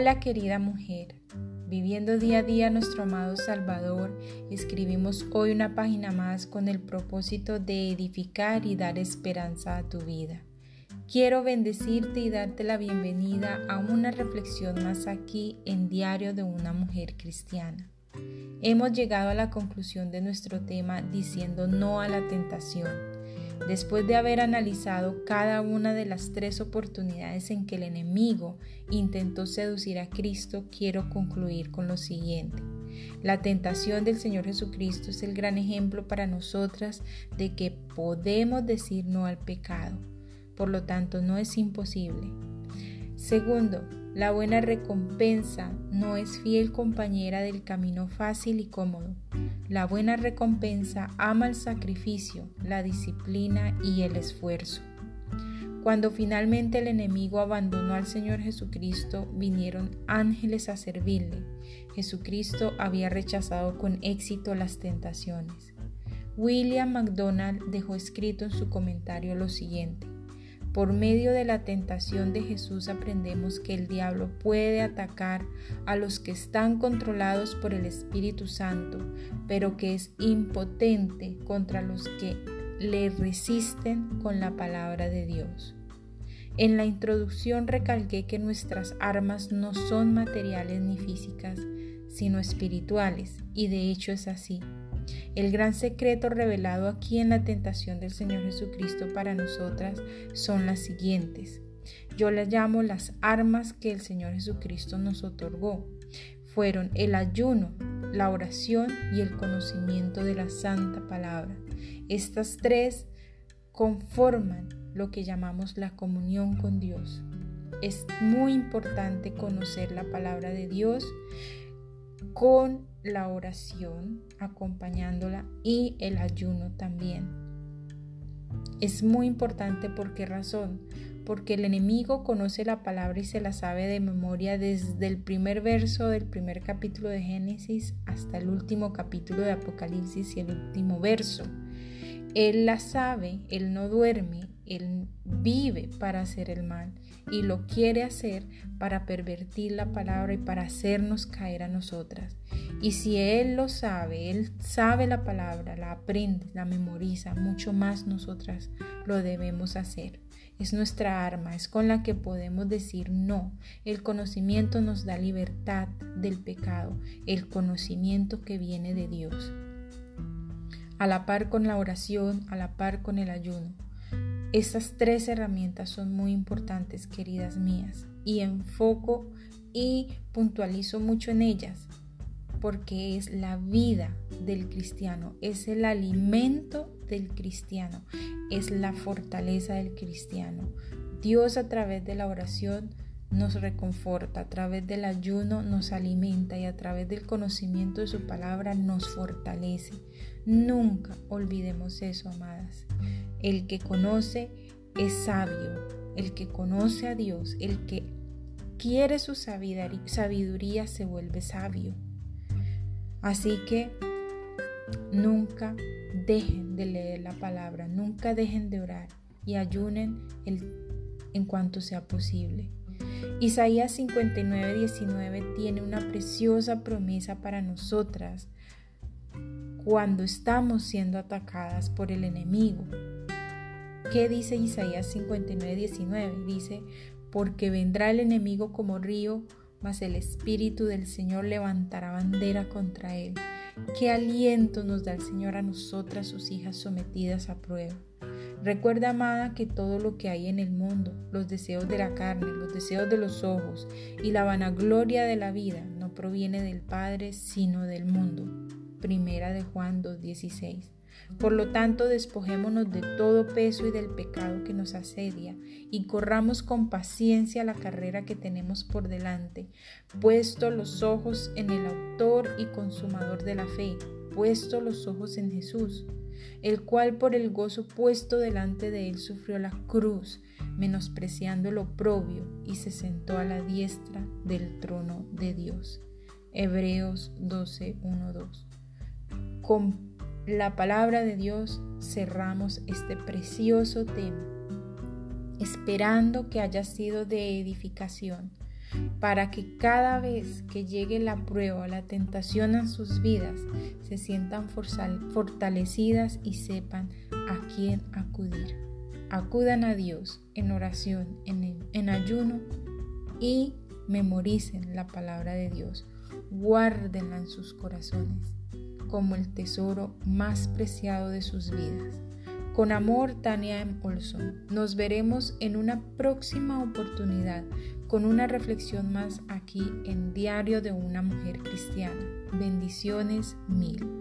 Hola querida mujer, viviendo día a día nuestro amado Salvador, escribimos hoy una página más con el propósito de edificar y dar esperanza a tu vida. Quiero bendecirte y darte la bienvenida a una reflexión más aquí en Diario de una Mujer Cristiana. Hemos llegado a la conclusión de nuestro tema diciendo no a la tentación. Después de haber analizado cada una de las tres oportunidades en que el enemigo intentó seducir a Cristo, quiero concluir con lo siguiente. La tentación del Señor Jesucristo es el gran ejemplo para nosotras de que podemos decir no al pecado. Por lo tanto, no es imposible. Segundo, la buena recompensa no es fiel compañera del camino fácil y cómodo. La buena recompensa ama el sacrificio, la disciplina y el esfuerzo. Cuando finalmente el enemigo abandonó al Señor Jesucristo, vinieron ángeles a servirle. Jesucristo había rechazado con éxito las tentaciones. William MacDonald dejó escrito en su comentario lo siguiente. Por medio de la tentación de Jesús aprendemos que el diablo puede atacar a los que están controlados por el Espíritu Santo, pero que es impotente contra los que le resisten con la palabra de Dios. En la introducción recalqué que nuestras armas no son materiales ni físicas, sino espirituales, y de hecho es así. El gran secreto revelado aquí en la tentación del Señor Jesucristo para nosotras son las siguientes. Yo las llamo las armas que el Señor Jesucristo nos otorgó. Fueron el ayuno, la oración y el conocimiento de la santa palabra. Estas tres conforman lo que llamamos la comunión con Dios. Es muy importante conocer la palabra de Dios con la oración acompañándola y el ayuno también. Es muy importante por qué razón? Porque el enemigo conoce la palabra y se la sabe de memoria desde el primer verso del primer capítulo de Génesis hasta el último capítulo de Apocalipsis y el último verso. Él la sabe, él no duerme, él vive para hacer el mal y lo quiere hacer para pervertir la palabra y para hacernos caer a nosotras. Y si Él lo sabe, Él sabe la palabra, la aprende, la memoriza, mucho más nosotras lo debemos hacer. Es nuestra arma, es con la que podemos decir no. El conocimiento nos da libertad del pecado, el conocimiento que viene de Dios. A la par con la oración, a la par con el ayuno. Estas tres herramientas son muy importantes, queridas mías, y enfoco y puntualizo mucho en ellas, porque es la vida del cristiano, es el alimento del cristiano, es la fortaleza del cristiano. Dios a través de la oración nos reconforta, a través del ayuno nos alimenta y a través del conocimiento de su palabra nos fortalece. Nunca olvidemos eso, amadas. El que conoce es sabio, el que conoce a Dios, el que quiere su sabiduría se vuelve sabio. Así que nunca dejen de leer la palabra, nunca dejen de orar y ayunen en cuanto sea posible. Isaías 59, 19 tiene una preciosa promesa para nosotras cuando estamos siendo atacadas por el enemigo. ¿Qué dice Isaías 59, 19? Dice, porque vendrá el enemigo como río, mas el Espíritu del Señor levantará bandera contra él. Qué aliento nos da el Señor a nosotras, sus hijas sometidas a prueba. Recuerda, amada, que todo lo que hay en el mundo, los deseos de la carne, los deseos de los ojos y la vanagloria de la vida, no proviene del Padre, sino del mundo. Primera de Juan 2.16. Por lo tanto, despojémonos de todo peso y del pecado que nos asedia y corramos con paciencia la carrera que tenemos por delante, puesto los ojos en el autor y consumador de la fe, puesto los ojos en Jesús, el cual por el gozo puesto delante de él sufrió la cruz, menospreciando lo oprobio, y se sentó a la diestra del trono de Dios. Hebreos 12, 2 la palabra de Dios cerramos este precioso tema, esperando que haya sido de edificación. para que cada vez que llegue la prueba la tentación a sus vidas, se sientan fortalecidas y sepan a quién acudir. Acudan a Dios en oración, en, en ayuno y memoricen la palabra de Dios. Guárdenla en sus corazones como el tesoro más preciado de sus vidas. Con amor, Tania. Olson. Nos veremos en una próxima oportunidad con una reflexión más aquí en Diario de una Mujer Cristiana. Bendiciones mil.